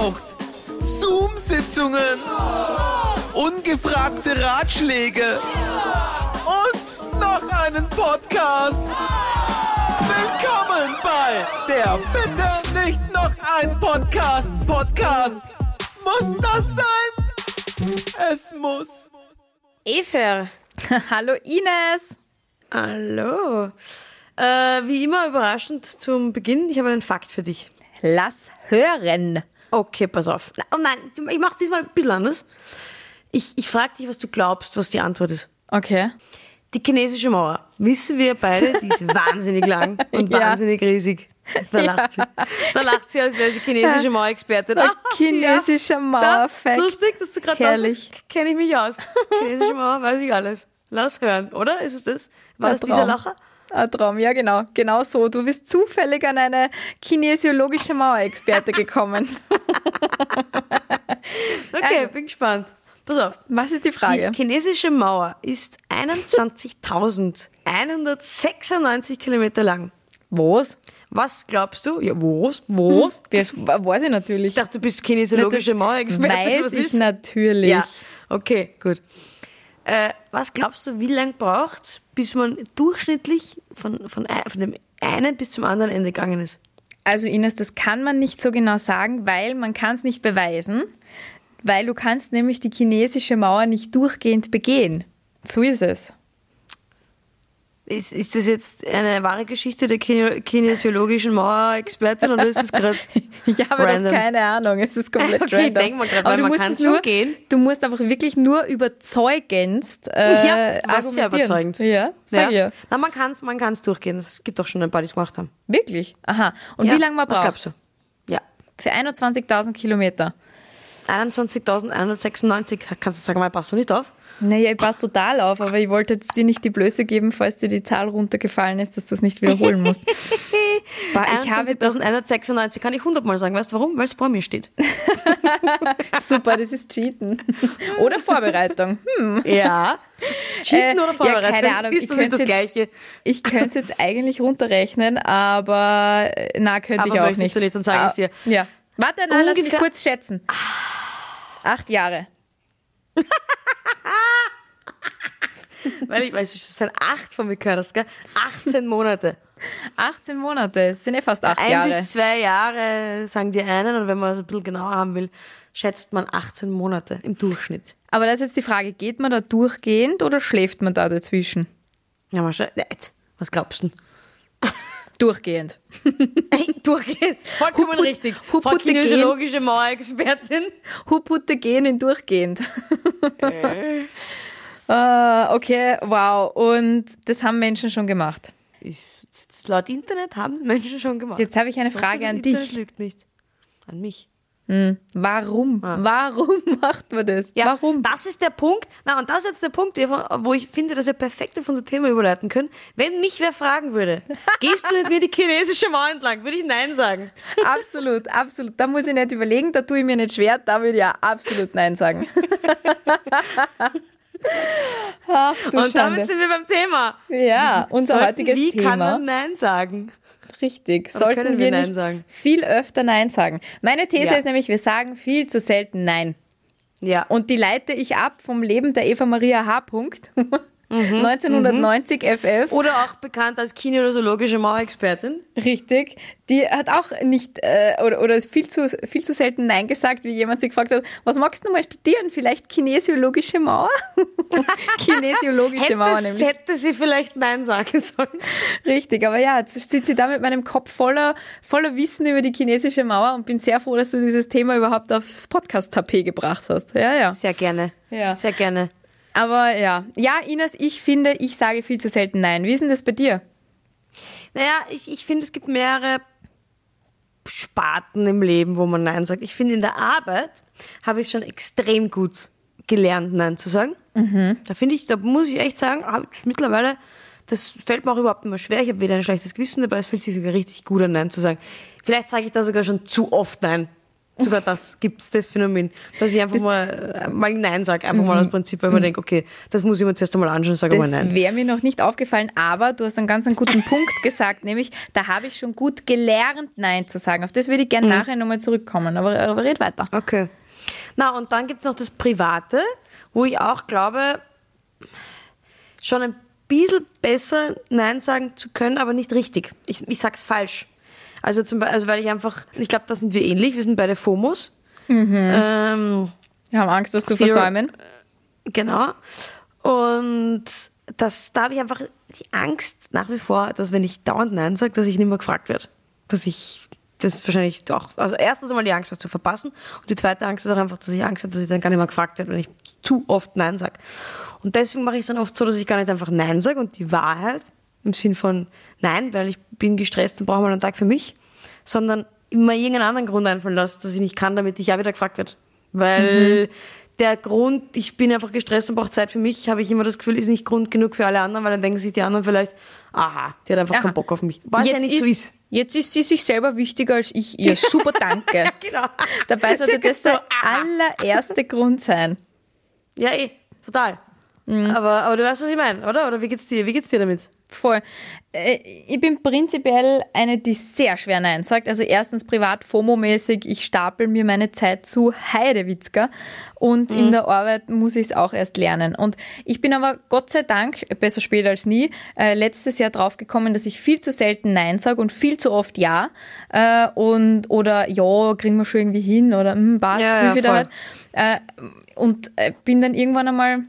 braucht. Zoom-Sitzungen, ungefragte Ratschläge und noch einen Podcast. Willkommen bei der Bitte nicht noch ein Podcast. Podcast. Muss das sein? Es muss. Efer. Hallo Ines. Hallo. Äh, wie immer überraschend zum Beginn. Ich habe einen Fakt für dich. Lass hören. Okay, pass auf. Oh nein, ich mache es diesmal ein bisschen anders. Ich, ich frage dich, was du glaubst, was die Antwort ist. Okay. Die chinesische Mauer, wissen wir beide, die ist wahnsinnig lang und Ja. wahnsinnig riesig. Da lacht sie. Da lacht sie, als wäre sie chinesische Mauerexpertin. Ah, Chinesischer ja. Mauerfact. Da, lustig, dass du gerade Herrlich. Kenne ich mich aus. Chinesische Mauer, weiß ich alles. Lass hören, oder? Ist es das? War das dieser. Lacher? Ein Traum, ja genau. Genau so. Du bist zufällig an eine kinesiologische Mauerexperte gekommen. Okay, Also. bin gespannt. Pass auf. Was ist die Frage? Die chinesische Mauer ist 21.196 Kilometer lang. Was? Was glaubst du? Ja, was? Was? Das weiß ich natürlich. Ich dachte, du bist kinesiologische Das Mauerexpertin. Weiß Was ich ist? natürlich. Ja, okay, gut. Äh, was glaubst du, wie lang braucht es, bis man durchschnittlich von, von, von dem einen bis zum anderen Ende gegangen ist? Also Ines, das kann man nicht so genau sagen, weil man kann es nicht beweisen, weil du kannst nämlich die chinesische Mauer nicht durchgehend begehen. So ist es. Ist, ist das jetzt eine wahre Geschichte der Kine kinesiologischen Mauerexpertin oder ist es gerade Ich habe Random. keine Ahnung, es ist komplett Okay, random. denk mal grad, Aber du musst kann's es nur, gehen. Du musst einfach wirklich nur überzeugendst äh, Ja, das ist sehr argumentieren. überzeugend. Ja, sag ja. Na, man kann es man kann's durchgehen. Es gibt doch schon ein paar, die es gemacht haben. Wirklich? Aha. Und ja. wie lange man Was braucht? glaubst du? Ja. Für 21.000 Kilometer. 21.196. Kannst du sagen, mal passt du nicht auf? Naja, ich passe total auf, aber ich wollte jetzt dir nicht die Blöße geben, falls dir die Zahl runtergefallen ist, dass du es nicht wiederholen musst. Ich habe 21.196 kann ich hundertmal sagen. Weißt du warum? Weil es vor mir steht. super, das ist Cheaten. Oder Vorbereitung. Hm. Ja. Cheaten Äh, oder ja, Vorbereitung? keine Ahnung, Ist ich das nicht das jetzt- Gleiche? Ich könnte es jetzt eigentlich runterrechnen, aber äh, na, könnte Aber ich auch nicht. du nicht, dann sage ich's dir. Ah, Ja. Warte, nein, lass mich kurz schätzen. Acht Jahre. Weil ich weiß, es sind acht von mir gehört hast, gell? 18 Monate. 18 Monate, es sind ja fast acht Ein Jahre. bis zwei Jahre sagen die einen und wenn man es ein bisschen genauer haben will, schätzt man 18 Monate im Durchschnitt. Aber das ist jetzt die Frage, geht man da durchgehend oder schläft man da dazwischen? Ja, Nicht. Was glaubst du? Durchgehend. Ey, durchgehen. Vollkommen Huput- richtig. Frau kinesiologische Mauerexpertin. Huputte gehen in durchgehend. Ah, okay, wow. Und das haben Menschen schon gemacht. Ist, laut Internet haben es Menschen schon gemacht. Jetzt habe ich eine Frage das an Internet dich. lügt nicht. An mich. Warum? Warum macht man das? Ah. Ja, Warum? Das ist der Punkt. Na, und das ist jetzt der Punkt, wo ich finde, dass wir perfekt auf unser Thema überleiten können. Wenn mich wer fragen würde, gehst du mit mir die chinesische Mauer entlang, würde ich Nein sagen. Absolut, absolut. Da muss ich nicht überlegen, da tue ich mir nicht schwer, da würde ich ja absolut Nein sagen. Ach du und Schande. damit sind wir beim Thema. ja, unser Sollten- heutiges Wie Thema. kann man Nein sagen? Richtig. Oder Sollten können wir, wir Nein nicht sagen? viel öfter Nein sagen. Meine These Ja. ist nämlich, wir sagen viel zu selten Nein. Ja. Und die leite ich ab vom Leben der Eva Maria H. Punkt. Mhm, 1990 FF. Oder auch bekannt als kinesiologische Mauerexpertin. Richtig. Die hat auch nicht äh, oder, oder viel, zu, viel zu selten Nein gesagt, wie jemand sie gefragt hat, was magst du mal studieren? Vielleicht kinesiologische Mauer? kinesiologische Mauer Hätte, nämlich. hätte sie vielleicht Nein sagen sollen. Richtig, aber ja, jetzt sitze ich da mit meinem Kopf voller, voller Wissen über die chinesische Mauer und bin sehr froh, dass du dieses Thema überhaupt aufs Podcast-Tapet gebracht hast. Ja, ja. Sehr gerne. Ja. Sehr gerne. Aber ja. Ja, Ines, ich finde, ich sage viel zu selten Nein. Wie ist denn das bei dir? Naja, ich, ich finde, es gibt mehrere Sparten im Leben, wo man Nein sagt. Ich finde, in der Arbeit habe ich schon extrem gut gelernt, Nein zu sagen. Da finde ich, da muss ich echt sagen, ich mittlerweile, das fällt mir auch überhaupt nicht mehr schwer. Ich habe weder ein schlechtes Gewissen dabei, es fühlt sich sogar richtig gut an, Nein zu sagen. Vielleicht sage ich da sogar schon zu oft Nein. Sogar das gibt's das Phänomen, dass ich einfach Das- mal, äh, mal Nein sage, einfach mal aus Prinzip, weil ich mir denke, okay, das muss ich mir zuerst einmal anschauen, sage mal Das Nein. wäre mir noch nicht aufgefallen, aber du hast einen ganz einen guten Punkt gesagt, nämlich da habe ich schon gut gelernt, Nein zu sagen. Auf das würde ich gerne Mhm. nachher nochmal zurückkommen, aber, aber red weiter. Okay. Na, und dann gibt's noch das Private, wo ich auch glaube, schon ein bisschen besser Nein sagen zu können, aber nicht richtig. Ich, ich sag's falsch. Also, zum Beispiel, also weil ich einfach, ich glaube, da sind wir ähnlich, wir sind beide FOMOs. Ähm, Wir haben Angst, das zu versäumen. Genau. Und das, da habe ich einfach die Angst nach wie vor, dass wenn ich dauernd Nein sage, dass ich nicht mehr gefragt werde. Dass ich das wahrscheinlich doch. Also erstens einmal die Angst, was zu verpassen. Und die zweite Angst ist auch einfach, dass ich Angst habe, dass ich dann gar nicht mehr gefragt werde, wenn ich zu oft Nein sage. Und deswegen mache ich es dann oft so, dass ich gar nicht einfach Nein sage und die Wahrheit im Sinn von Nein, weil ich bin gestresst und brauche mal einen Tag für mich, sondern immer irgendeinen anderen Grund einfallen lasse, dass ich nicht kann, damit ich ja wieder gefragt werde. Weil der Grund, ich bin einfach gestresst und brauche Zeit für mich, habe ich immer das Gefühl, ist nicht Grund genug für alle anderen, weil dann denken sich die anderen vielleicht, aha, die hat einfach Aha. keinen Bock auf mich. Was ja nicht so ist. Jetzt ist sie sich selber wichtiger als ich ihr. Super, danke. Genau. Dabei sollte das der allererste Grund sein. Ja, eh, total. Mhm. Aber, aber du weißt, was ich meine, oder? Oder wie geht's dir? Wie geht's dir damit? Voll. Äh, Ich bin prinzipiell eine, die sehr schwer Nein sagt. Also erstens privat FOMO-mäßig, ich stapel mir meine Zeit zu Heidewitzka und in der Arbeit muss ich es auch erst lernen. Und ich bin aber Gott sei Dank, besser spät als nie, äh, letztes Jahr draufgekommen, dass ich viel zu selten Nein sage und viel zu oft Ja. Äh, und, oder ja, kriegen wir schon irgendwie hin oder hm, passt, Ja, wie viel da halt. Äh, und äh, bin dann irgendwann einmal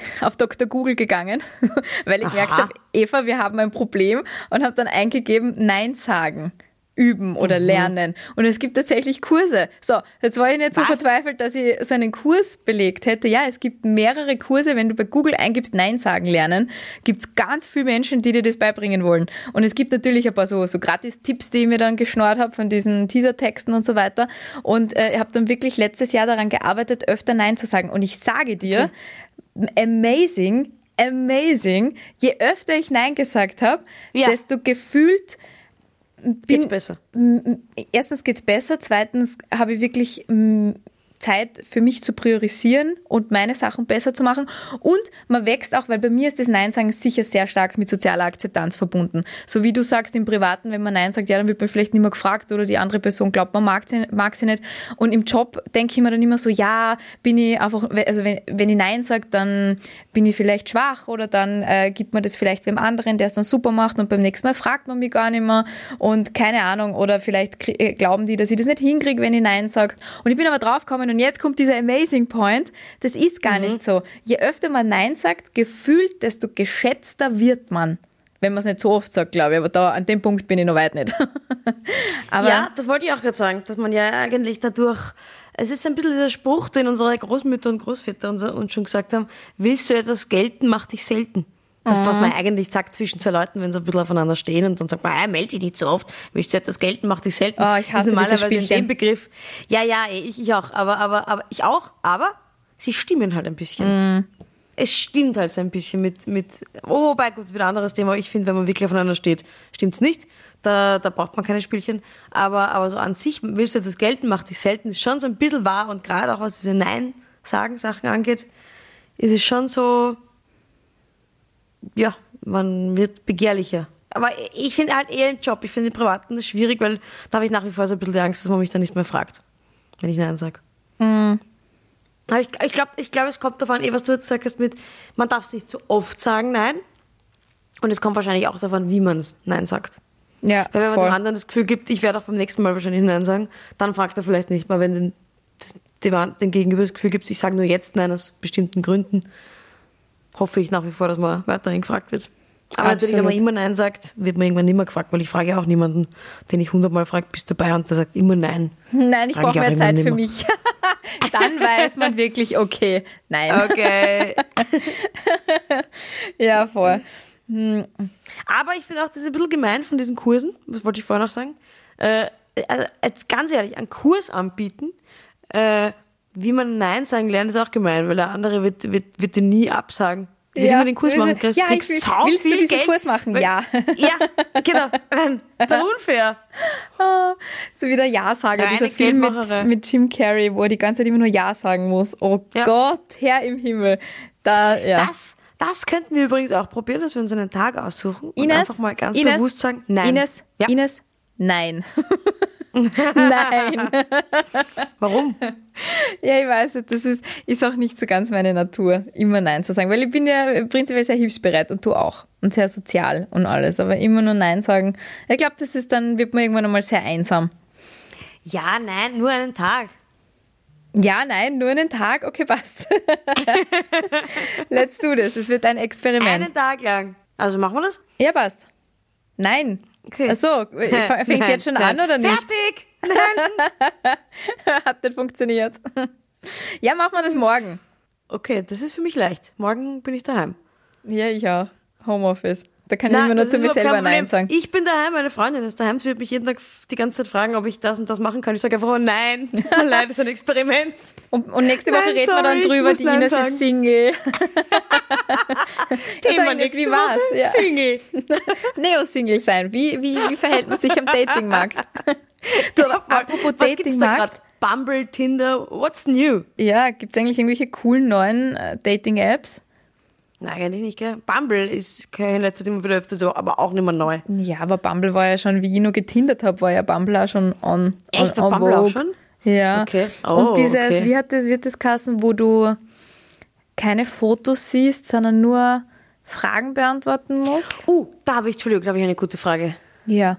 auf Dr. Google gegangen, weil ich gemerkt habe, Eva, wir haben ein Problem und habe dann eingegeben, Nein sagen. Üben oder Mhm. lernen. Und es gibt tatsächlich Kurse. So, jetzt war ich nicht so Was? verzweifelt, dass ich so einen Kurs belegt hätte. Ja, es gibt mehrere Kurse. Wenn du bei Google eingibst, Nein sagen lernen, gibt's ganz viele Menschen, die dir das beibringen wollen. Und es gibt natürlich ein paar so, so Gratis-Tipps, die ich mir dann geschnort habe von diesen Teaser-Texten und so weiter. Und äh, ich habe dann wirklich letztes Jahr daran gearbeitet, öfter Nein zu sagen. Und ich sage dir, amazing, amazing. Je öfter ich Nein gesagt habe, Ja. desto gefühlt Geht's bin, besser? m- erstens geht's besser, zweitens habe ich wirklich Zeit für mich zu priorisieren und meine Sachen besser zu machen. Und man wächst auch, weil bei mir ist das Nein sagen sicher sehr stark mit sozialer Akzeptanz verbunden. So wie du sagst im Privaten, wenn man Nein sagt, ja, dann wird man vielleicht nicht mehr gefragt oder die andere Person glaubt, man mag sie, mag sie nicht. Und im Job denke ich mir dann immer so, ja, bin ich einfach, also wenn, wenn ich Nein sage, dann bin ich vielleicht schwach oder dann äh, gibt man das vielleicht beim anderen, der es dann super macht und beim nächsten Mal fragt man mich gar nicht mehr und keine Ahnung oder vielleicht äh, glauben die, dass ich das nicht hinkriege, wenn ich Nein sage. Und ich bin aber draufgekommen und jetzt kommt dieser Amazing Point, das ist gar nicht so. Je öfter man Nein sagt, gefühlt, desto geschätzter wird man. Wenn man es nicht so oft sagt, glaube ich, aber da an dem Punkt bin ich noch weit nicht. aber ja, das wollte ich auch gerade sagen, dass man ja eigentlich dadurch, es ist ein bisschen dieser Spruch, den unsere Großmütter und Großväter uns schon gesagt haben, willst du etwas gelten, mach dich selten. Das, was man eigentlich sagt zwischen zwei Leuten, wenn sie ein bisschen aufeinander stehen und dann sagt man, ah, melde dich nicht so oft, willst du etwas gelten, mach dich selten. Oh, ich hasse ist normalerweise dem Begriff. Ja, ja, eh, ich, ich auch, aber, aber, aber, ich auch, aber sie stimmen halt ein bisschen. Mhm. Es stimmt halt so ein bisschen mit, mit, oh, wobei, gut, ist wieder ein anderes Thema. Ich finde, wenn man wirklich aufeinander steht, stimmt's nicht. Da, da braucht man keine Spielchen. Aber, aber so an sich, willst du das gelten, macht dich selten, ist schon so ein bisschen wahr und gerade auch was diese Nein-Sagen-Sachen angeht, ist es schon so, ja, man wird begehrlicher. Aber ich finde halt eher im Job, ich finde im Privaten das schwierig, weil da habe ich nach wie vor so ein bisschen die Angst, dass man mich dann nicht mehr fragt, wenn ich Nein sage. Aber ich, ich glaube, ich glaub, es kommt davon, eh, was du jetzt sagst, mit, man darf es nicht zu oft sagen, nein. Und es kommt wahrscheinlich auch davon, wie man es Nein sagt. ja, Weil wenn man voll. dem anderen das Gefühl gibt, ich werde auch beim nächsten Mal wahrscheinlich Nein sagen, dann fragt er vielleicht nicht mal, wenn den, dem, dem Gegenüber das Gefühl gibt, ich sage nur jetzt Nein aus bestimmten Gründen, hoffe ich nach wie vor, dass man weiterhin gefragt wird. Aber natürlich, wenn man Absolut. immer Nein sagt, wird man irgendwann mehr gefragt, weil ich frage ja auch niemanden, den ich hundertmal frage, bist du dabei und der sagt immer Nein. Nein, ich brauche mehr Zeit für mich. Dann weiß man wirklich, okay, nein. Okay. Ja, voll. Aber ich finde auch, das ist ein bisschen gemein von diesen Kursen, das wollte ich vorher noch sagen. Äh, also, ganz ehrlich, einen Kurs anbieten, äh, wie man Nein sagen lernt, ist auch gemein, weil der andere wird, wird, wird dir nie absagen. Will Ja, immer den Kurs machen, kriegst, ja, kriegst ich will- sau willst du viel diesen Geld. Kurs machen? Weil- Ja. Ja, genau. Nein, Das ist unfair. Ah, So wie der Ja-Sager, dieser Film mit, mit Jim Carrey, wo er die ganze Zeit immer nur Ja sagen muss. Oh Ja. Gott, Herr im Himmel. Da, ja. Das, das könnten wir übrigens auch probieren, dass wir uns einen Tag aussuchen und Ines, einfach mal ganz Ines, bewusst sagen, nein. Ines, ja. Ines, nein. nein. Warum? Ja, ich weiß nicht, das ist, ist auch nicht so ganz meine Natur, immer Nein zu sagen. Weil ich bin ja prinzipiell sehr hilfsbereit und du auch. Und sehr sozial und alles. Aber immer nur Nein sagen. Ich glaube, das ist dann, wird man irgendwann einmal sehr einsam. Ja, nein, nur einen Tag. Ja, nein, nur einen Tag, okay, passt. Let's do this. Das wird ein Experiment. Einen Tag lang. Also machen wir das? Ja, passt. Nein. Okay. Achso, fängt jetzt schon nein. an oder nicht? Fertig! Nein! Hat nicht funktioniert. Ja, machen wir das morgen. Okay, das ist für mich leicht. Morgen bin ich daheim. Ja, ich auch. Homeoffice. Da kann ich immer nur zu mir selber Nein sagen. Ich bin daheim, meine Freundin ist daheim. Sie wird mich jeden Tag die ganze Zeit fragen, ob ich das und das machen kann. Ich sage einfach, oh nein, das ist ein Experiment. Und, und nächste Woche Nein, reden wir dann sorry, drüber, die Ines sagen. ist Single. Thema Ines, nächste wie war's? Ja. Single. Neo-Single sein. Wie, wie, wie verhält man sich am Datingmarkt? Du, aber apropos Was gibt's da Datingmarkt. Bumble, Tinder, what's new? Ja, gibt es eigentlich irgendwelche coolen neuen äh, Dating-Apps? Nein, eigentlich nicht, gell? Bumble ist kein in letzter Zeit immer wieder öfter so, aber auch nicht mehr neu. Ja, aber Bumble war ja schon, wie ich noch getindert habe, war ja Bumble auch schon on. Echt? on, War on Bumble auch Vogue. schon? Ja. Okay. Oh, Und dieses, okay. wie hat das, wird das kassen, wo du keine Fotos siehst, sondern nur Fragen beantworten musst? Uh, da habe ich, Entschuldigung, da habe ich eine gute Frage. Ja.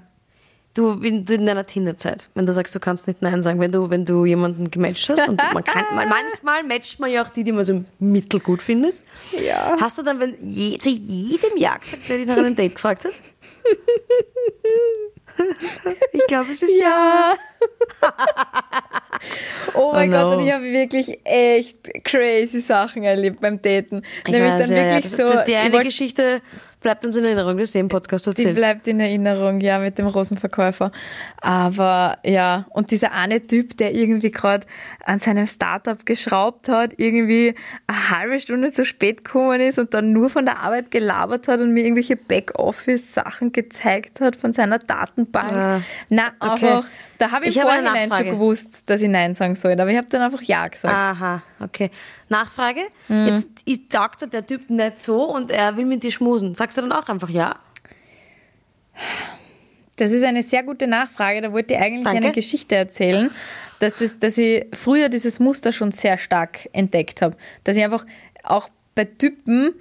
Du, in, in deiner Tinderzeit, wenn du sagst, du kannst nicht Nein sagen, wenn du, wenn du jemanden gematcht hast und man kann, man, manchmal matcht man ja auch die, die man so mittelgut findet. Ja. Hast du dann, wenn je, zu jedem Ja gesagt, der dich nach einem Date gefragt hat? ich glaube, es ist ja. Oh mein Oh Gott, no. und ich habe wirklich echt crazy Sachen erlebt beim Daten. Nämlich weiß, dann ja, ja. wirklich Das- so. Die ich eine wollt- Geschichte bleibt uns in Erinnerung, das ist dem Podcast Die erzählt. bleibt in Erinnerung, ja, mit dem Rosenverkäufer. Aber ja, und dieser eine Typ, der irgendwie gerade an seinem Startup geschraubt hat, irgendwie eine halbe Stunde zu spät gekommen ist und dann nur von der Arbeit gelabert hat und mir irgendwelche Backoffice-Sachen gezeigt hat von seiner Datenbank. Ah, Na, okay. einfach, da habe ich Ich im Vorhinein schon gewusst, dass ich Nein sagen soll, aber ich habe dann einfach Ja gesagt. Aha, okay. Nachfrage. Mhm. Jetzt sagt er der Typ nicht so und er will mit dir schmusen. Sagst du dann auch einfach ja? Das ist eine sehr gute Nachfrage. Da wollte ich eigentlich Danke. eine Geschichte erzählen, dass, das, dass ich früher dieses Muster schon sehr stark entdeckt habe. Dass ich einfach auch bei Typen,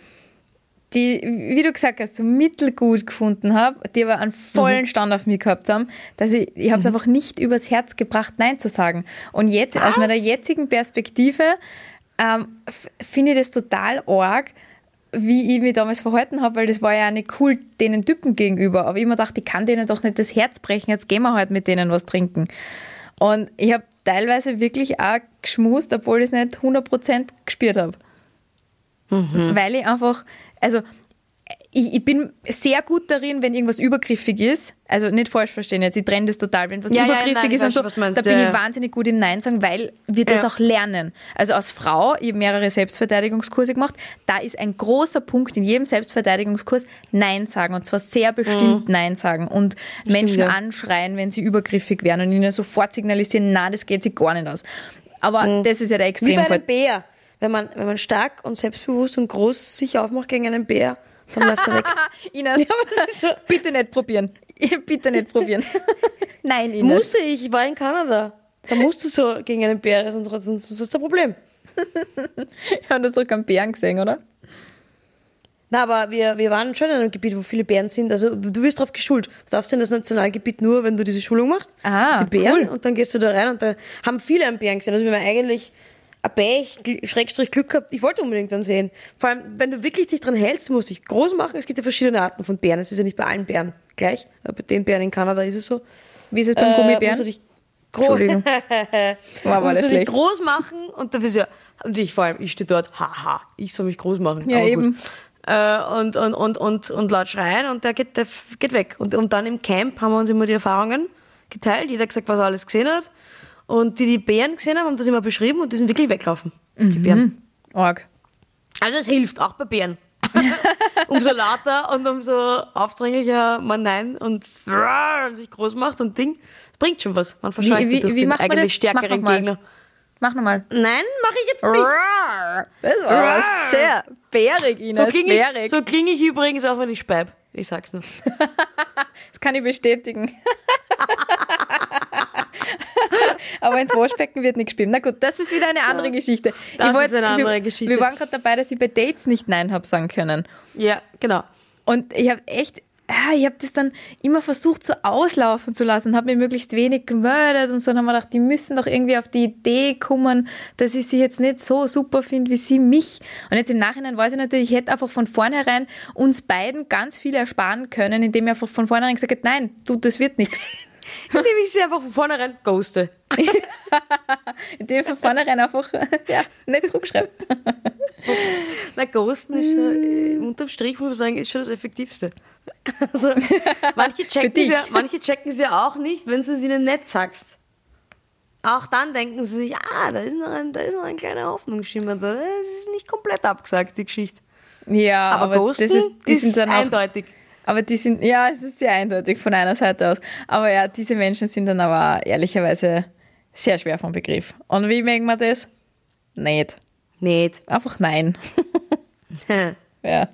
die, wie du gesagt hast, so mittelgut gefunden habe, die aber einen vollen Stand auf mich gehabt haben, dass ich, ich habe es einfach nicht übers Herz gebracht, Nein zu sagen. Und jetzt, aus Was? meiner jetzigen Perspektive, ähm, finde ich das total arg, wie ich mich damals verhalten habe, weil das war ja auch nicht cool denen Typen gegenüber. Aber ich mir dachte, ich kann denen doch nicht das Herz brechen, jetzt gehen wir halt mit denen was trinken. Und ich habe teilweise wirklich auch geschmust, obwohl ich es nicht 100% gespürt habe. Weil ich einfach, also ich, ich bin sehr gut darin, wenn irgendwas übergriffig ist. Also nicht falsch verstehen jetzt, ich trenne das total. Wenn was Ja, ja, übergriffig nein, ich ist und so, da bin ja, ich ja. wahnsinnig gut im Nein sagen, weil wir das Ja. auch lernen. Also als Frau, ich habe mehrere Selbstverteidigungskurse gemacht, da ist ein großer Punkt in jedem Selbstverteidigungskurs Nein sagen und zwar sehr bestimmt Nein sagen und Menschen Mhm. ja. anschreien, wenn sie übergriffig werden und ihnen sofort signalisieren, na, das geht sich gar nicht aus. Aber das ist ja der Mhm. Wie bei einem Bär. Wenn man, wenn man stark und selbstbewusst und groß sich aufmacht gegen einen Bär, dann läuft er weg. Ines, Ja, bitte nicht probieren. Bitte nicht probieren. Nein, Ines. Musste ich, ich war in Kanada. Da musst du so gegen einen Bär, sonst, sonst sonst ist das Problem. Wir haben das doch keinen Bären gesehen, oder? Na, aber wir, wir waren schon in einem Gebiet, wo viele Bären sind. Also du wirst darauf geschult. Du darfst in das Nationalgebiet nur, wenn du diese Schulung machst. Ah, die Bären. cool. Und dann gehst du da rein und da haben viele einen Bären gesehen. Also wir haben eigentlich Gl- Schrägstrich Glück gehabt. Ich wollte unbedingt dann sehen. Vor allem, wenn du wirklich dich dran hältst, musst du dich groß machen. Es gibt ja verschiedene Arten von Bären. Es ist ja nicht bei allen Bären gleich. Bei den Bären in Kanada ist es so. Wie ist es beim Äh, musst du Gummibären? dich groß. War musst du dich groß machen und dafür ist ja, und ich vor allem, ich stehe dort, haha, ich soll mich groß machen. Ja, eben. Äh, und, und, und, und, und laut schreien und der geht, der geht weg. Und, und dann im Camp haben wir uns immer die Erfahrungen geteilt, jeder hat gesagt, was er alles gesehen hat. Und die, die Bären gesehen haben, haben das immer beschrieben und die sind wirklich weglaufen. Die Bären. Org. Also es hilft, auch bei Bären. umso lauter und umso aufdringlicher man Nein und sich groß macht und Ding. Das bringt schon was. Man verscheucht Wie- wie- durch wie den macht man eigentlich das? stärkeren Mach noch mal. Gegner. Mach nochmal. Nein, mache ich jetzt nicht. Das war aber sehr bärig, So Ines. klinge bärig. ich, so kling ich übrigens auch, wenn ich speib. Ich sag's nur. Das kann ich bestätigen. Aber ins Waschbecken wird nicht gespielt. Na gut, das ist wieder eine andere Geschichte. Das ich wollt- ist eine andere wir, Geschichte. Wir waren gerade dabei, dass ich bei Dates nicht Nein hab sagen können. Ja, genau. Und ich habe echt, ja, ich habe das dann immer versucht, so auslaufen zu lassen, habe mir möglichst wenig gemeldet und so. Dann haben wir gedacht, die müssen doch irgendwie auf die Idee kommen, dass ich sie jetzt nicht so super finde, wie sie mich. Und jetzt im Nachhinein weiß ich natürlich, ich hätte einfach von vornherein uns beiden ganz viel ersparen können, indem ich einfach von vornherein gesagt hätte, nein, du, das wird nichts. Indem ich sie einfach von vornherein ghoste. Indem ich von vornherein einfach ja, nicht zurückschreibe. Na, Ghosten ist schon, äh, unterm Strich muss man sagen, ist schon das Effektivste. Also, manche checken ja, manche checken es ja auch nicht, wenn du es ihnen nicht sagst. Auch dann denken sie sich, ah, da ist noch ein, da ist noch ein kleiner Hoffnungsschimmer da. Es ist nicht komplett abgesagt, die Geschichte. Ja, Aber, aber, Ghosten das ist, die sind ist dann auch eindeutig. Aber die sind, ja, es ist sehr eindeutig von einer Seite aus. Aber ja, diese Menschen sind dann aber ehrlicherweise sehr schwer vom Begriff. Und wie merkt man das? Nicht. Nicht. Einfach nein. Ja.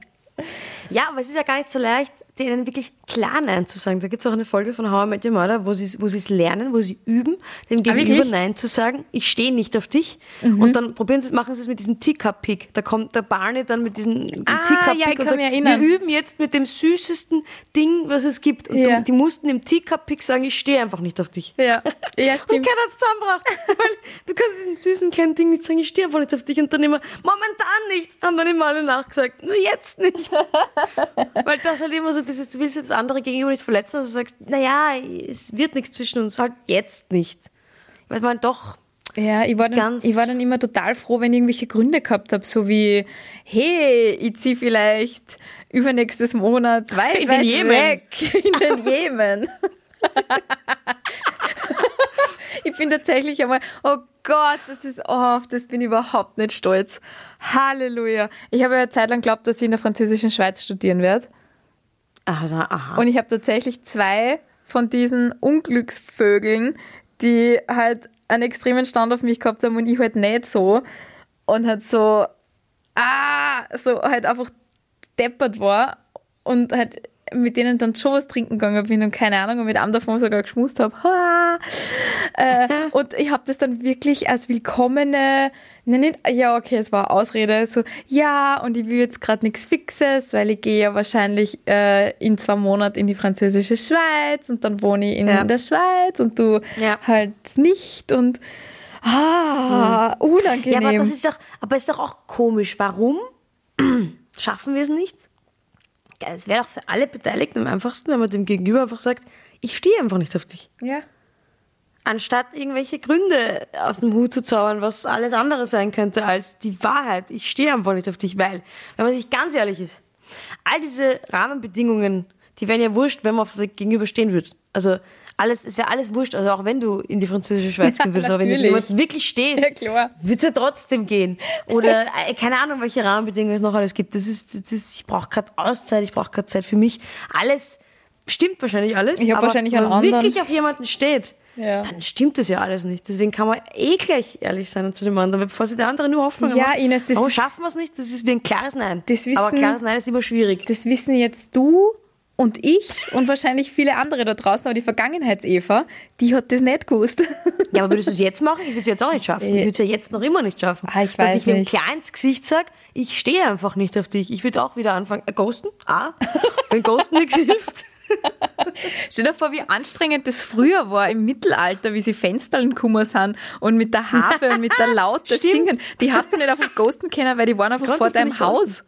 Ja, aber es ist ja gar nicht so leicht, denen wirklich klar Nein zu sagen. Da gibt es auch eine Folge von How I Met Your Mother, wo sie wo es lernen, wo sie üben, dem Gegenüber Ah, wirklich? Mhm. Nein zu sagen. Ich stehe nicht auf dich. Und dann probieren sie, machen sie es mit diesem Teacup-Pick. Da kommt der Barney dann mit diesem Ah, Teacup-Pick ja, ich kann und sagt, mich erinnern. wir üben jetzt mit dem süßesten Ding, was es gibt. Und Ja. die mussten im Teacup-Pick sagen, ich stehe einfach nicht auf dich. Ja, ja Und stimmt. keiner hat es zusammengebracht. Weil du kannst diesem süßen kleinen Ding nicht sagen, ich stehe einfach nicht auf dich. Und dann immer, momentan nicht, haben dann immer alle nachgesagt. Nur jetzt nicht. Weil das halt immer so, das ist, du willst jetzt andere gegenüber nicht verletzen, also du sagst, naja, es wird nichts zwischen uns, halt jetzt nicht. Weil man doch, Ja, ich war, dann, ich war dann immer total froh, wenn ich irgendwelche Gründe gehabt habe, so wie, hey, ich ziehe vielleicht übernächstes Monat weit, In den weit Jemen. weg in den Jemen. ich bin tatsächlich einmal, oh Gott, das ist, oh, auf das bin ich überhaupt nicht stolz. Halleluja. Ich habe ja eine Zeit lang geglaubt, dass ich in der französischen Schweiz studieren werde. also, aha. Und ich habe tatsächlich zwei von diesen Unglücksvögeln, die halt einen extremen Stand auf mich gehabt haben und ich halt nicht so. Und halt so, ah, so halt einfach deppert war und halt mit denen dann schon was trinken gegangen bin und keine Ahnung und mit einem davon sogar geschmust habe. Ha! Äh, und ich habe das dann wirklich als willkommene, ne, nicht, ja, okay, es war Ausrede, so, ja, und ich will jetzt gerade nichts Fixes, weil ich gehe ja wahrscheinlich äh, in zwei Monaten in die französische Schweiz und dann wohne ich in Ja. der Schweiz und du Ja. halt nicht und ah, unangenehm. Ja, aber das ist doch, aber ist doch auch komisch. Warum schaffen wir es nicht? Geil, Es wäre doch für alle Beteiligten am einfachsten, wenn man dem Gegenüber einfach sagt, ich stehe einfach nicht auf dich. ja. Anstatt irgendwelche Gründe aus dem Hut zu zaubern, was alles andere sein könnte als die Wahrheit. Ich stehe einfach nicht auf dich, weil, wenn man sich ganz ehrlich ist, all diese Rahmenbedingungen, die wären ja wurscht, wenn man auf das Gegenüber stehen würde. Also alles, es wäre alles wurscht, also auch wenn du in die französische Schweiz gehen würdest, aber wenn du jemanden wirklich stehst, Ja, klar. würde es ja trotzdem gehen. Oder äh, keine Ahnung, welche Rahmenbedingungen es noch alles gibt. Das ist, das ist ich brauche gerade Auszeit, ich brauche gerade Zeit für mich. Alles stimmt wahrscheinlich alles. Ich hab aber wahrscheinlich wenn einen man anderen- wirklich auf jemanden steht, Ja. dann stimmt das ja alles nicht. Deswegen kann man eh gleich ehrlich sein zu dem anderen, bevor sich der andere nur Hoffnung Ja, macht. Ines, das Warum schaffen wir es nicht? Das ist wie ein klares Nein. Das wissen- aber ein klares Nein ist immer schwierig. Das wissen jetzt du und ich und wahrscheinlich viele andere da draußen, aber die Vergangenheits-Eva, die hat das nicht gewusst. Ja, aber würdest du es jetzt machen? Ich würde es jetzt auch nicht schaffen. Ich würde es ja jetzt noch immer nicht schaffen. Ah, ich Dass weiß ich nicht. klar ins Gesicht sage, ich stehe einfach nicht auf dich. Ich würde auch wieder anfangen. Äh, ghosten? Ah, wenn Ghosten nichts hilft. Stell dir vor, wie anstrengend das früher war im Mittelalter, wie sie Fensterln gekommen sind und mit der Harfe und mit der Laute singen. Die hast du nicht einfach ghosten können, weil die waren einfach Konntest vor deinem Haus.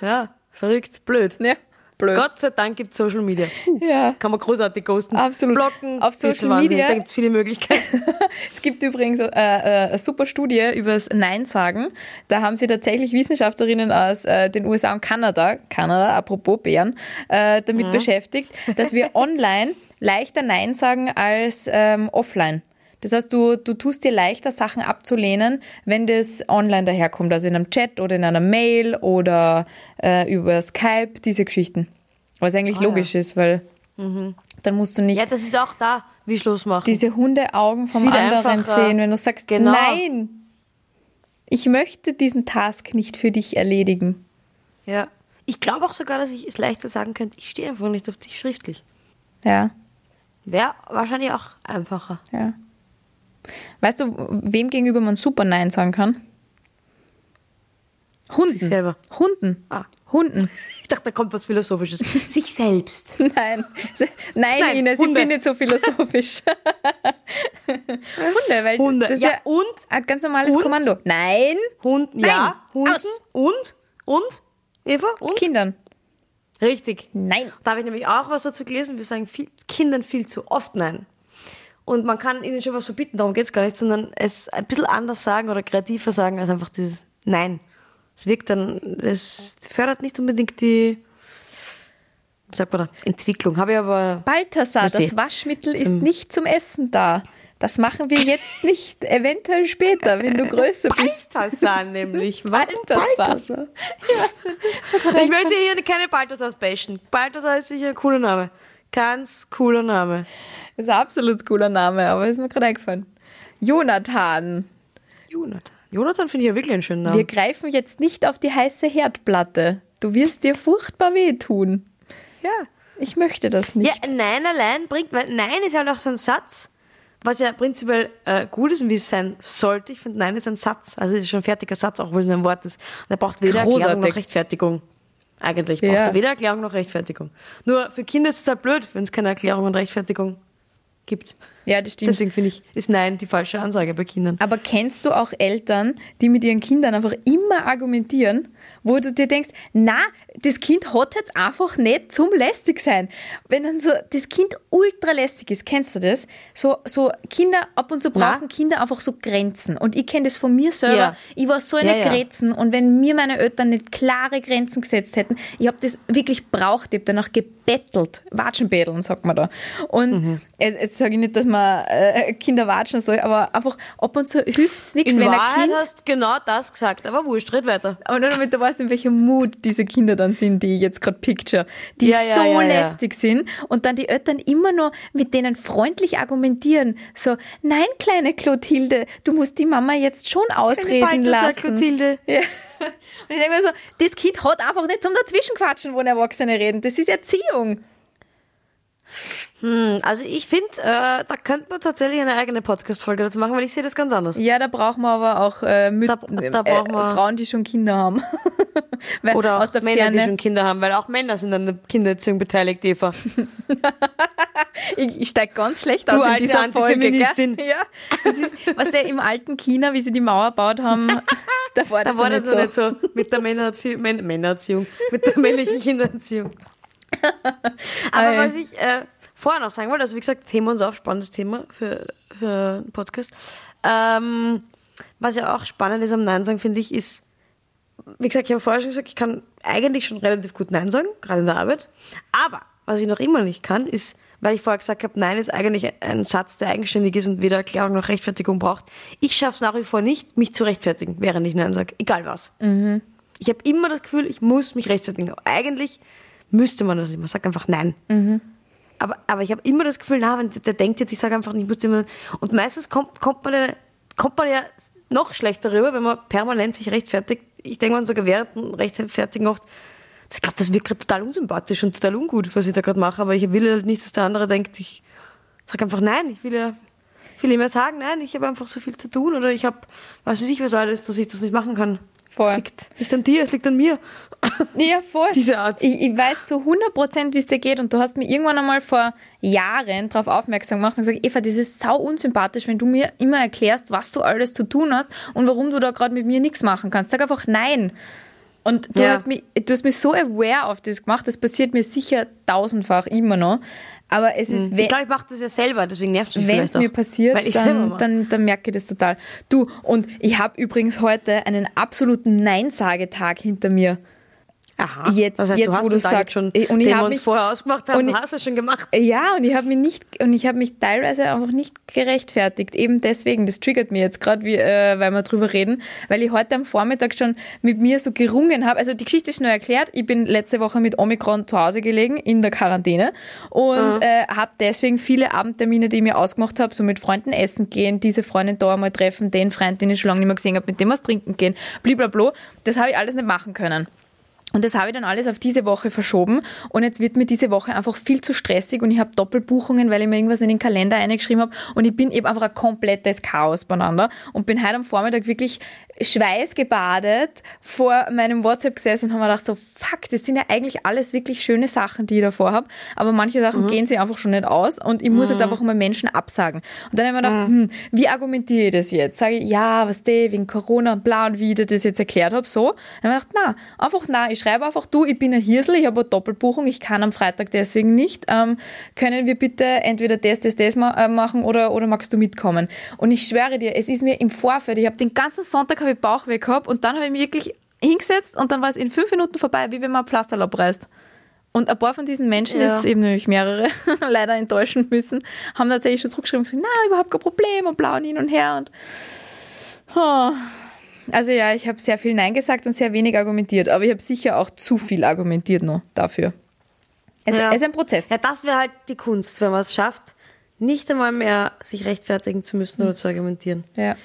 Ja, verrückt, blöd. Ja, blöd. Gott sei Dank gibt es Social Media. Ja. Kann man großartig ghosten. Absolut. Blocken. Auf Social Wahnsinn. Media- Da gibt es viele Möglichkeiten. Es gibt übrigens äh, äh, eine super Studie übers Nein sagen. Da haben sie tatsächlich Wissenschaftlerinnen aus äh, den USA und Kanada, Kanada, apropos Bären, äh, Mhm. damit beschäftigt, dass wir online leichter Nein sagen als ähm, offline. Das heißt, du, du tust dir leichter, Sachen abzulehnen, wenn das online daherkommt, also in einem Chat oder in einer Mail oder äh, über Skype, diese Geschichten. Was eigentlich ja. logisch ist, weil dann musst du nicht Ja, das ist auch da, wie Schluss machen. diese Hundeaugen vom anderen einfacher. sehen, wenn du sagst, Genau. nein, ich möchte diesen Task nicht für dich erledigen. ja. Ich glaube auch sogar, dass ich es leichter sagen könnte, ich stehe einfach nicht auf dich schriftlich. Ja, Wäre wahrscheinlich auch einfacher. ja. Weißt du, wem gegenüber man super Nein sagen kann? Hunden. Sich selber. Hunden. Ah. Hunden. Ich dachte, da kommt was Philosophisches. Sich selbst. Nein. Nein, Nein, Ines, Hunde. ich bin nicht so philosophisch. Hunde, weil Hunde. das Ja, ja, und? ein ganz normales Und? Kommando. Nein, Hunden, Nein. ja. Hunden. Aus. Und? Und? Eva? Und? Kindern. Richtig. Nein. Da habe ich nämlich auch was dazu gelesen. Wir sagen viel, Kindern viel zu oft Nein. Und man kann ihnen schon was verbieten, darum geht es gar nicht, sondern es ein bisschen anders sagen oder kreativer sagen als einfach dieses Nein. Es wirkt dann, es fördert nicht unbedingt die, sagt man da, Entwicklung. Habe ich aber. Balthasar, das Waschmittel ist nicht zum Essen da. Das machen wir jetzt nicht, eventuell später, wenn du größer bist. Balthasar nämlich. Balthasar. Balthasar? Ich möchte hier keine Balthasars bashen. Balthasar ist sicher ein cooler Name. Ganz cooler Name. Ist ein absolut cooler Name, aber ist mir gerade eingefallen. Jonathan. Jonathan. Jonathan finde ich ja wirklich einen schönen Namen. Wir greifen jetzt nicht auf die heiße Herdplatte. Du wirst dir furchtbar wehtun. ja. Ich möchte das nicht. Ja, Nein allein bringt, weil Nein ist halt auch so ein Satz, was ja prinzipiell äh, gut ist und wie es sein sollte. Ich finde, Nein ist ein Satz, also es ist schon ein fertiger Satz, auch wenn es nur ein Wort ist. Und er braucht weder Erklärung Großartig. noch Rechtfertigung. Eigentlich braucht Ja. er weder Erklärung noch Rechtfertigung. Nur für Kinder ist es halt blöd, wenn es keine Erklärung und Rechtfertigung gibt. Ja, das stimmt. Deswegen finde ich, ist Nein die falsche Ansage bei Kindern. Aber kennst du auch Eltern, die mit ihren Kindern einfach immer argumentieren, wo du dir denkst, na, das Kind hat jetzt einfach nicht zum lästig sein. Wenn dann so das Kind ultra lästig ist, kennst du das? So, so Kinder, ab und zu Na. brauchen Kinder einfach so Grenzen. Und ich kenne das von mir selber. Ja. Ich war so eine Ja, ja. Grenzen und wenn mir meine Eltern nicht klare Grenzen gesetzt hätten, ich habe das wirklich braucht, ich habe danach gebettelt. Watschenbetteln, sagt man da. Und Mhm. jetzt, jetzt sage ich nicht, dass man äh, Kinder watschen soll, aber einfach ab und zu hilft es nichts, wenn ein Wahrheit Kind hast genau das gesagt, aber wurscht, red weiter. aber nur damit du weißt, in welchem Mut diese Kinder dann sind, die ich jetzt gerade picture, die Ja, ja, so ja, lästig sind und dann die Eltern immer nur mit denen freundlich argumentieren. So, nein, kleine Clotilde, du musst die Mama jetzt schon ausreden lassen. Clotilde. Ja. Und ich denke mir so, das Kind hat einfach nicht zum Dazwischenquatschen, wo Erwachsene reden. Das ist Erziehung. Hm, also ich finde, äh, da könnte man tatsächlich eine eigene Podcast-Folge dazu machen, weil ich sehe das ganz anders. Ja, da brauchen wir aber auch äh, Müt Da- da äh, Frauen, die schon Kinder haben. Oder aus auch der Männer, Ferne, die schon Kinder haben, weil auch Männer sind an der Kindererziehung beteiligt, Eva. Ich, ich steige ganz schlecht Du aus in dieser Folge. Gell? Ja, das ist, was der im alten China, wie sie die Mauer gebaut haben, da war das, Da war noch das noch nicht so mit der Männererziehung, Män Männererziehung, mit der männlichen Kindererziehung. Aber Ei. was ich äh, vorher noch sagen wollte, also wie gesagt, Thema uns auf, spannendes Thema für, für einen Podcast. Ähm, was ja auch spannend ist am Nein sagen, finde ich, ist, wie gesagt, ich habe vorher schon gesagt, ich kann eigentlich schon relativ gut Nein sagen, gerade in der Arbeit. Aber was ich noch immer nicht kann, ist, weil ich vorher gesagt habe, Nein ist eigentlich ein Satz, der eigenständig ist und weder Erklärung noch Rechtfertigung braucht. Ich schaffe es nach wie vor nicht, mich zu rechtfertigen, während ich Nein sage, egal was. Ich habe immer das Gefühl, ich muss mich rechtfertigen. Eigentlich müsste man das nicht. Man sagt einfach Nein. Aber, aber ich habe immer das Gefühl, na, wenn der, der denkt jetzt, ich sage einfach nicht, ich muss immer. Und meistens kommt, kommt, man ja, kommt man ja noch schlechter rüber, wenn man permanent sich rechtfertigt. Ich denke man sogar während dem Rechtfertigen oft, ich glaube, das wirkt gerade total unsympathisch und total ungut, was ich da gerade mache. Aber ich will halt nicht, dass der andere denkt, ich sage einfach nein. Ich will ja will immer sagen, nein, ich habe einfach so viel zu tun oder ich habe, weiß ich was alles, dass ich das nicht machen kann. Voll. Es liegt nicht an dir, es liegt an mir. Ja, voll. Diese Art. Ich, ich weiß zu 100 Prozent, wie es dir geht. Und du hast mir irgendwann einmal vor Jahren darauf aufmerksam gemacht und gesagt, Eva, das ist sau unsympathisch, wenn du mir immer erklärst, was du alles zu tun hast und warum du da gerade mit mir nichts machen kannst. Sag einfach nein. Und du, Ja. hast mich, du hast mich so aware auf das gemacht, das passiert mir sicher tausendfach immer noch. Aber es ist, Ich wenn, glaube, ich mache das ja selber, deswegen nervt es mich wenn es mir passiert, ich dann, dann, dann merke ich das total. Du, und ich habe übrigens heute einen absoluten Nein-Sagetag hinter mir. Aha. Jetzt- das heißt, jetzt, wo du sagst, schon, und ich den wir uns mich- vorher ausgemacht haben, und ich- hast du schon gemacht. Ja, und ich habe mich nicht und ich habe mich teilweise einfach nicht gerechtfertigt. Eben deswegen, das triggert mir jetzt gerade, äh, weil wir drüber reden, weil ich heute am Vormittag schon mit mir so gerungen habe. Also die Geschichte ist nur erklärt. Ich bin letzte Woche mit Omikron zu Hause gelegen in der Quarantäne und äh, habe deswegen viele Abendtermine, die ich mir ausgemacht habe, so mit Freunden essen gehen, diese Freundin da einmal treffen, den Freund, den ich schon lange nicht mehr gesehen habe, mit dem was trinken gehen, blablabla. Das habe ich alles nicht machen können. Und das habe ich dann alles auf diese Woche verschoben. Und jetzt wird mir diese Woche einfach viel zu stressig und ich habe Doppelbuchungen, weil ich mir irgendwas in den Kalender eingeschrieben habe. Und ich bin eben einfach ein komplettes Chaos beieinander und bin heute am Vormittag wirklich schweißgebadet vor meinem WhatsApp gesessen und habe mir gedacht, so fuck, das sind ja eigentlich alles wirklich schöne Sachen, die ich davor habe. Aber manche Sachen gehen sich einfach schon nicht aus und ich muss jetzt einfach mal Menschen absagen. Und dann habe ich mir gedacht, hm, wie argumentiere ich das jetzt? Sage ich, ja, was der wegen Corona und bla und wie ich dir das jetzt erklärt habe, so. Dann habe ich gedacht, na, einfach na, ich schreibe einfach, du, ich bin ein Hirsel, ich habe eine Doppelbuchung, ich kann am Freitag deswegen nicht. Ähm, können wir bitte entweder das, das, das ma äh, machen oder, oder magst du mitkommen? Und ich schwöre dir, es ist mir im Vorfeld, ich habe den ganzen Sonntag habe ich Bauchweh gehabt und dann habe ich mich wirklich hingesetzt und dann war es in fünf Minuten vorbei, wie wenn man ein Pflaster abreißt. Und ein paar von diesen Menschen, Ja. das eben nämlich mehrere, leider enttäuschen müssen, haben tatsächlich schon zurückgeschrieben und gesagt, na, überhaupt kein Problem und blau und hin und her und oh. Also ja, ich habe sehr viel Nein gesagt und sehr wenig argumentiert, aber ich habe sicher auch zu viel argumentiert noch dafür. Es, Ja. es ist ein Prozess. Ja, das wäre halt die Kunst, wenn man es schafft, nicht einmal mehr sich rechtfertigen zu müssen oder zu argumentieren. Ja.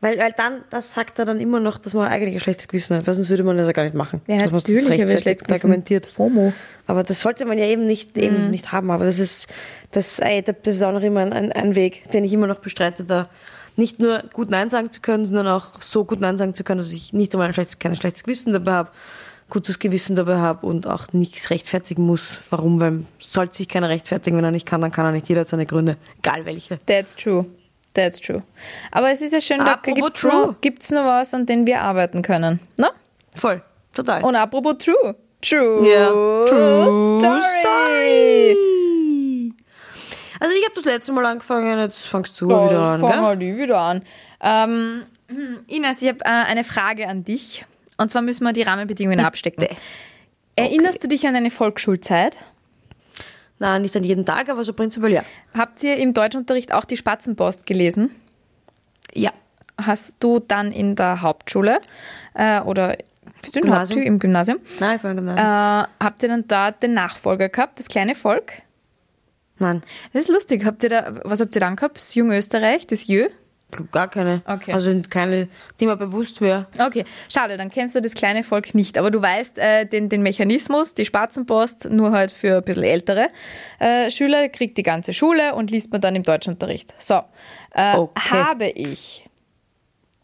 Weil, weil dann, das sagt er dann immer noch, dass man eigentlich ein schlechtes Gewissen hat, weil sonst würde man das ja gar nicht machen. Ja, dass man das natürlich habe ich schlechtes argumentiert. FOMO. Aber das sollte man ja eben nicht, Mhm. eben nicht haben. Aber das ist, das, ey, das ist auch noch immer ein, ein, ein Weg, den ich immer noch bestreite, da nicht nur gut Nein sagen zu können, sondern auch so gut Nein sagen zu können, dass ich nicht einmal ein schlechtes, kein schlechtes Gewissen dabei habe, gutes Gewissen dabei habe und auch nichts rechtfertigen muss. Warum? Weil sollte sich keiner rechtfertigen, wenn er nicht kann, dann kann er nicht. Jeder hat seine Gründe, egal welche. That's true. That's true. Aber es ist ja schön, da Apropos gibt's true. noch, gibt's noch was, an dem wir arbeiten können. Ne? Voll, total. Und apropos true. True. Ja. True Story. Also ich habe das letzte Mal angefangen, jetzt fangst du Ja, wieder an, gell? wir die wieder an. Ähm, Ines, ich habe äh, eine Frage an dich. Und zwar müssen wir die Rahmenbedingungen abstecken. Erinnerst du dich an deine Volksschulzeit? Nein, nicht an jeden Tag, aber so prinzipiell ja. Habt ihr im Deutschunterricht auch die Spatzenpost gelesen? Ja. Hast du dann in der Hauptschule äh, oder bist du in. Hauptschule, im Gymnasium? Nein, ich bin im Äh, Gymnasium. habt ihr dann dort den Nachfolger gehabt, das kleine Volk? Nein, Das ist lustig. Habt ihr da, was habt ihr dann gehabt? Das Jung Österreich, das Jö? Ich glaub gar keine. Okay. Also keine, die mir bewusst wäre. Okay, schade, dann kennst du das kleine Volk nicht. Aber du weißt äh, den, den Mechanismus, die Spatzenpost, nur halt für ein bisschen ältere äh, Schüler, kriegt die ganze Schule und liest man dann im Deutschunterricht. So, äh, Okay. habe ich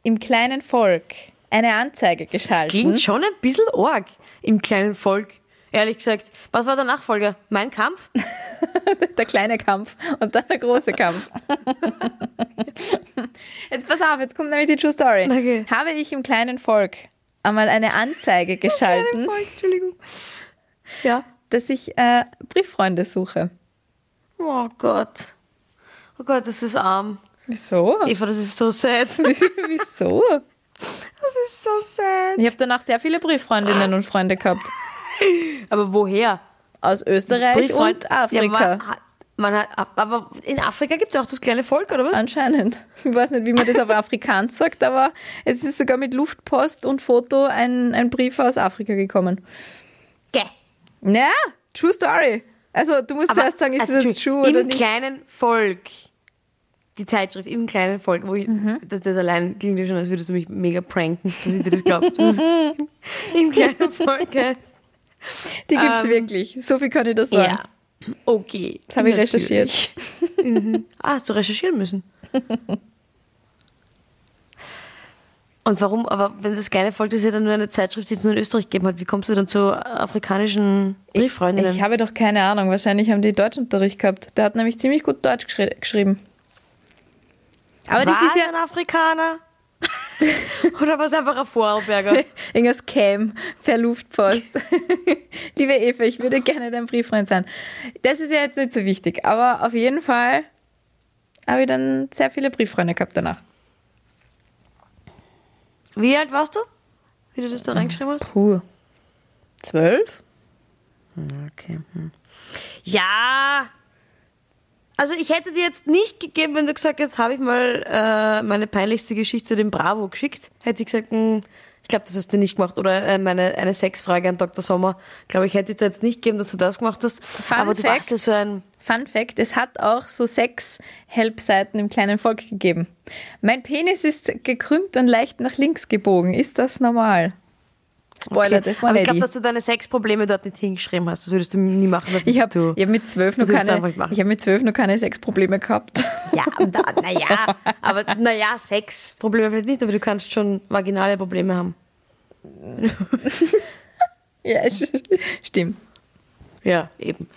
im kleinen Volk eine Anzeige Das geschalten. klingt schon ein bisschen arg im kleinen Volk. Ehrlich gesagt. Was war der Nachfolger? Mein Kampf? Der kleine Kampf und dann der große Kampf. Jetzt pass auf, jetzt kommt nämlich die True Story. Okay. Habe ich im kleinen Volk einmal eine Anzeige geschalten, Volk, Entschuldigung. Ja. dass ich äh, Brieffreunde suche. Oh Gott. Oh Gott, das ist arm. Wieso? Eva, das ist so sad. Wieso? Das ist so sad. Ich habe danach sehr viele Brieffreundinnen und Freunde gehabt. Aber woher? Aus Österreich und Afrika. Ja, man, man hat, aber in Afrika gibt es auch das kleine Volk, oder was? Anscheinend. Ich weiß nicht, wie man das auf Afrikaans sagt, aber es ist sogar mit Luftpost und Foto ein, ein Brief aus Afrika gekommen. Gäh. Ja, true story. Also du musst zuerst sagen, ist also, das true Im oder nicht? kleinen Volk. Die Zeitschrift im kleinen Volk, wo ich, Mhm. das, das allein klingt ja schon, als würdest du mich mega pranken, dass ich dir das ist im kleinen Volk heißt. Die gibt's ähm, wirklich. So viel kann ich da sagen. Ja. Okay. Das habe ich Natürlich. recherchiert. mhm. Ah, hast du recherchieren müssen? Und warum, aber wenn das kleine Volk das ist ja dann nur eine Zeitschrift, die es nur in Österreich gegeben hat, wie kommst du dann zu afrikanischen Brieffreundinnen? Ich habe doch keine Ahnung. Wahrscheinlich haben die Deutschunterricht gehabt. Der hat nämlich ziemlich gut Deutsch geschri geschrieben. Aber das War ist ja ein Afrikaner? Oder war es einfach ein Vorarlberger? irgendein Scam per Luftpost. Liebe Eva, ich würde gerne dein Brieffreund sein. Das ist ja jetzt nicht so wichtig, aber auf jeden Fall habe ich dann sehr viele Brieffreunde gehabt danach. Wie alt warst du? Wie du das da reingeschrieben hast? Puh. Zwölf? Okay. hm. Ja. Also ich hätte dir jetzt nicht gegeben, wenn du gesagt hättest, habe ich mal äh, meine peinlichste Geschichte dem Bravo geschickt. Hätte ich gesagt, hm, ich glaube, das hast du nicht gemacht. Oder äh, meine eine Sexfrage an Dr. Sommer. Glaube ich, hätte ich dir jetzt nicht gegeben, dass du das gemacht hast. Fun Aber du Fact. warst ja so ein. Fun Fact, es hat auch so sechs Help-Seiten im kleinen Volk gegeben. Mein Penis ist gekrümmt und leicht nach links gebogen. Ist das normal? Spoiler, Okay. das war Aber ich glaube, dass du deine Sexprobleme dort nicht hingeschrieben hast. Das würdest du nie machen. Ich habe hab mit zwölf noch keine, ich mit zwölf noch keine Sexprobleme gehabt. Ja, naja, aber naja, Sexprobleme vielleicht nicht, aber du kannst schon vaginale Probleme haben. ja, stimmt. Ja, eben.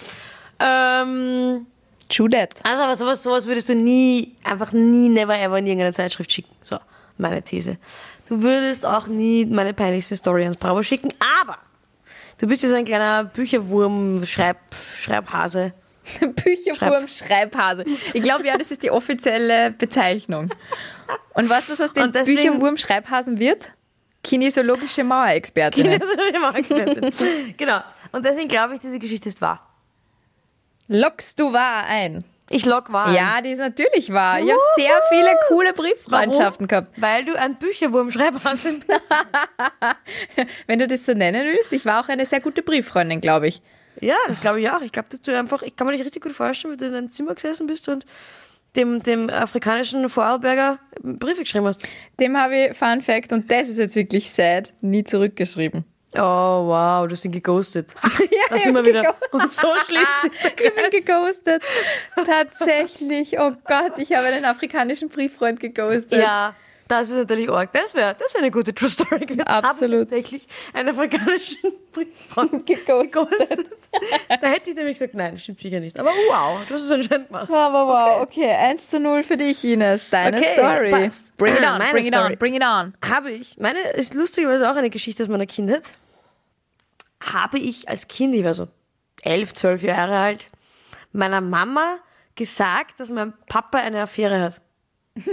Ähm, True that. also, aber sowas, sowas würdest du nie, einfach nie, never ever in irgendeine Zeitschrift schicken. So, meine These. Du würdest auch nie meine peinlichste Story ans Bravo schicken, aber du bist ja so ein kleiner Bücherwurm, Schreib, Schreibhase. Bücherwurm Schreibhase. Ich glaube, ja, das ist die offizielle Bezeichnung. Und was aus den Und deswegen- Bücherwurm Schreibhasen wird? Kinesiologische Mauerexpertin. Das ist eine Expertin. genau. Und deswegen glaube ich, diese Geschichte ist wahr. Lockst du wahr ein? Ich log wahr. Ja, die ist natürlich wahr. Ich habe sehr viele coole Brieffreundschaften Warum? gehabt. Weil du ein Bücherwurm-Schreibhase bist. Wenn du das so nennen willst, ich war auch eine sehr gute Brieffreundin, glaube ich. Ja, das glaube ich auch. Ich glaube, dass du einfach, ich kann mir dich richtig gut vorstellen, wie du in deinem Zimmer gesessen bist und dem, dem afrikanischen Vorarlberger Briefe geschrieben hast. Dem habe ich, Fun Fact, und das ist jetzt wirklich sad, nie zurückgeschrieben. Oh, wow, du sind geghostet. Ja, da ich sind wir hab wieder. Und so schließt sich der Ich bin Kreis. geghostet. Tatsächlich. Oh Gott, ich habe einen afrikanischen Brieffreund geghostet. Ja, das ist natürlich arg. Das wäre das wär eine gute True Story gewesen. Absolut. Hab tatsächlich einen afrikanischen Brieffreund Geghostet. geghostet. Da hätte ich nämlich gesagt, nein, stimmt sicher nicht. Aber wow, du hast es anscheinend gemacht. Wow, wow, wow. Okay, 1 zu 0 für dich, Ines. Deine Okay, Story. passt. Bring it on, Meine bring it on, bring it on. habe ich, meine ist lustigerweise auch eine Geschichte aus meiner Kindheit, habe ich als Kind, ich war so elf, zwölf Jahre alt, meiner Mama gesagt, dass mein Papa eine Affäre hat.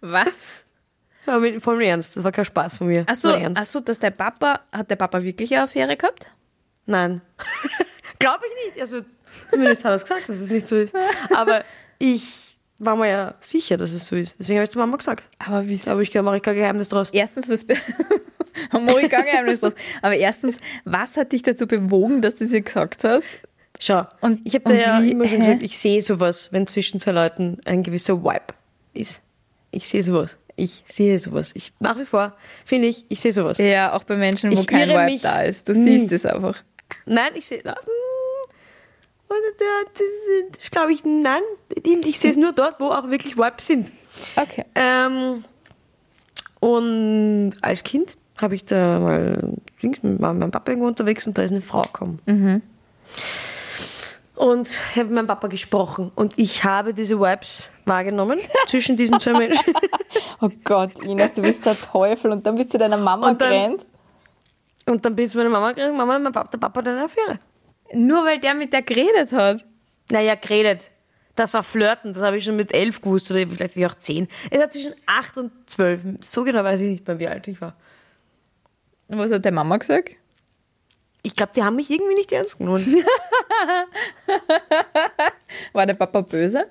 Was? Aber mit voll ernst, das war kein Spaß von mir. Achso, ach so, dass der Papa, hat der Papa wirklich eine Affäre gehabt? Nein. Glaube ich nicht. Also, zumindest hat er es gesagt, dass es nicht so ist. Aber ich war mir ja sicher, dass es so ist. Deswegen habe ich zu Mama gesagt. Aber wie Da habe ich mache ich kein Geheimnis draus. Erstens, was. be- Mach ich kein Geheimnis draus. Aber erstens, was hat dich dazu bewogen, dass du sie gesagt hast? Schau, Und- ich habe da ja wie- immer schon hä? gesagt, ich sehe sowas, wenn zwischen zwei Leuten ein gewisser Vibe ist. Ich sehe sowas. Ich sehe sowas. Ich nach wie vor finde ich, ich sehe sowas. Ja, auch bei Menschen, wo Ich kein Vibe da ist. Du nie. siehst es einfach. Nein, ich sehe. mm, Das glaube ich, nein. Ich sehe es nur dort, wo auch wirklich Vibes sind. Okay. Ähm, und als Kind habe ich da mal, mit meinem Papa irgendwo unterwegs und da ist eine Frau gekommen. Und ich habe mit meinem Papa gesprochen und ich habe diese Vibes wahrgenommen zwischen diesen zwei Menschen. Oh Gott, Ines, du bist der Teufel und dann bist du deiner Mama Und dann- gerannt. Und dann bis meine Mama gesagt, Mama, mein Papa, der Papa hat eine Affäre. Nur weil der mit der geredet hat. Naja, geredet. Das war Flirten, das habe ich schon mit elf gewusst oder vielleicht wie auch zehn. Es hat zwischen acht und zwölf. So genau weiß ich nicht mehr, wie alt ich war. Und was hat der Mama gesagt? Ich glaube, die haben mich irgendwie nicht ernst genommen. War der Papa böse?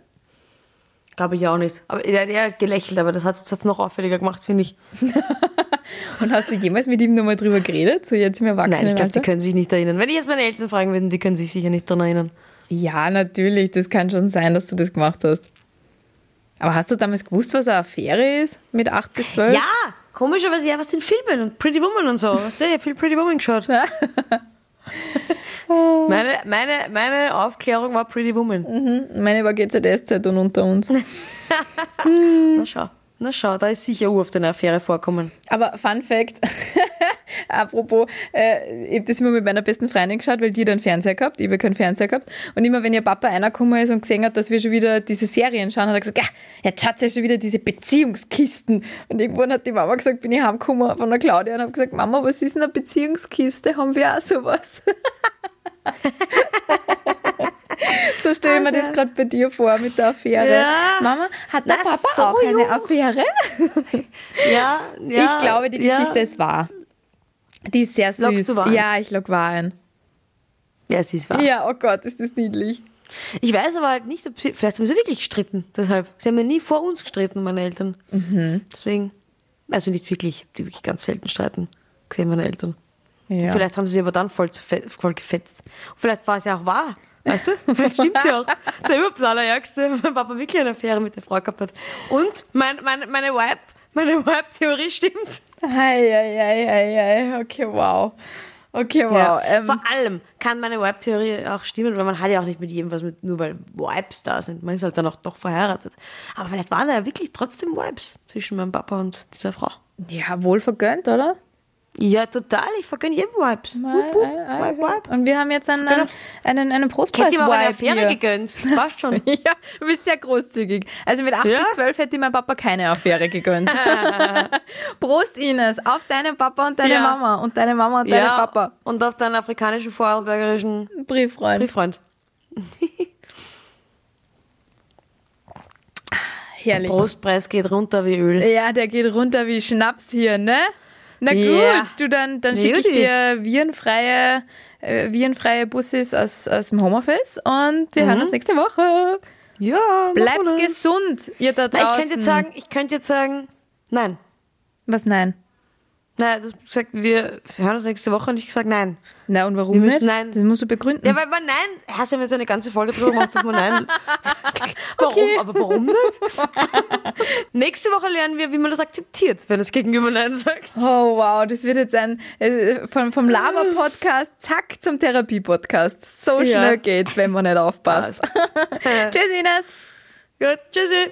Glaube ich auch nicht. Aber er hat eher gelächelt, aber das hat es noch auffälliger gemacht, finde ich. Und hast du jemals mit ihm nochmal drüber geredet? So jetzt im Nein, ich glaube, die können sich nicht erinnern. Wenn ich jetzt meine Eltern fragen würde, die können sich sicher nicht daran erinnern. Ja, natürlich. Das kann schon sein, dass du das gemacht hast. Aber hast du damals gewusst, was eine Affäre ist? Mit 8 bis 12? Ja, komischerweise ja, was den Filmen und Pretty Woman und so. Du ja viel Pretty Woman geschaut? meine, meine, meine Aufklärung war Pretty Woman. Meine war GZS-Zeit und unter uns. Na schau. Na schau, da ist sicher oft eine Affäre vorkommen. Aber Fun Fact, apropos, äh, ich habe das immer mit meiner besten Freundin geschaut, weil die dann Fernseher gehabt, ich habe keinen Fernseher gehabt. Und immer wenn ihr Papa reingekommen ist und gesehen hat, dass wir schon wieder diese Serien schauen, hat er gesagt, ja, jetzt schaut ja schon wieder diese Beziehungskisten. Und irgendwann hat die Mama gesagt, bin ich heimgekommen von der Claudia und habe gesagt, Mama, was ist denn eine Beziehungskiste? Haben wir auch sowas? so stelle ich mir das gerade bei dir vor mit der Affäre. Ja. Mama, hat der Papa so auch eine jung. Affäre? Ja, ja. ich glaube, die ja. Geschichte ist wahr. Die ist sehr süß. Ja, ich log wahr ein. Ja, sie ist wahr. Ja, oh Gott, ist das niedlich. Ich weiß aber halt nicht, ob sie, vielleicht haben sie wirklich gestritten. Deshalb. Sie haben ja nie vor uns gestritten, meine Eltern. Mhm. Deswegen, also nicht wirklich, die wirklich ganz selten streiten, gesehen meine Eltern. Ja. Vielleicht haben sie sich aber dann voll, voll gefetzt. Und vielleicht war es ja auch wahr. Weißt du? Vielleicht stimmt sie auch. Das ist ja überhaupt das Allerärgste, wenn mein Papa wirklich eine Affäre mit der Frau gehabt hat. Und mein, mein, meine Vibe, meine Vibe-Theorie stimmt. Ei, ei, ei, ei, ei. Okay, wow. Okay, wow. Ja. Ähm, Vor allem kann meine Vibe-Theorie auch stimmen, weil man hat ja auch nicht mit jedem was mit, nur weil Vibes da sind. Man ist halt dann auch doch verheiratet. Aber vielleicht waren da ja wirklich trotzdem Vibes zwischen meinem Papa und dieser Frau. ja, wohl vergönnt, oder? Ja, total. Ich vergönne jedem Vibes. Wup, wup, Vibe, Vibe. Und wir haben jetzt einen, Vergönn einen, einen, einen Ich hätte aber eine Affäre hier. gegönnt. Das passt schon. Ja, du bist sehr großzügig. Also mit 8 Ja? bis 12 hätte ich meinem Papa keine Affäre gegönnt. Prost, Ines, auf deinen Papa und deine Ja. Mama und deine Mama und deinen ja, Papa. Und auf deinen afrikanischen vorarlbergerischen Brieffreund. Brieffreund. Herrlich. Prostpreis geht runter wie Öl. Ja, der geht runter wie Schnaps hier, ne? Na gut, Ja. du dann, dann Na schicke ich dir virenfreie, äh, virenfreie Busses aus, aus dem Homeoffice und wir hören uns nächste Woche. Ja, Bleibt gesund, ihr da Na, draußen. Ich könnte jetzt sagen, ich könnte jetzt sagen, nein. Was nein? Nein, du hast gesagt, wir hören uns nächste Woche und ich gesagt, nein. Na und warum Wir nicht? müssen nein. Das musst du begründen. Ja, weil man nein, hast du mir so eine ganze Folge drüber gemacht, dass man nein. warum? Okay. Aber warum nicht? Nächste Woche lernen wir, wie man das akzeptiert, wenn das Gegenüber nein sagt. Oh wow, das wird jetzt ein äh, vom, vom Laber-Podcast zack zum Therapie-Podcast. So Ja. schnell geht's, wenn man nicht aufpasst. Tschüss, Ines. Gut, tschüssi.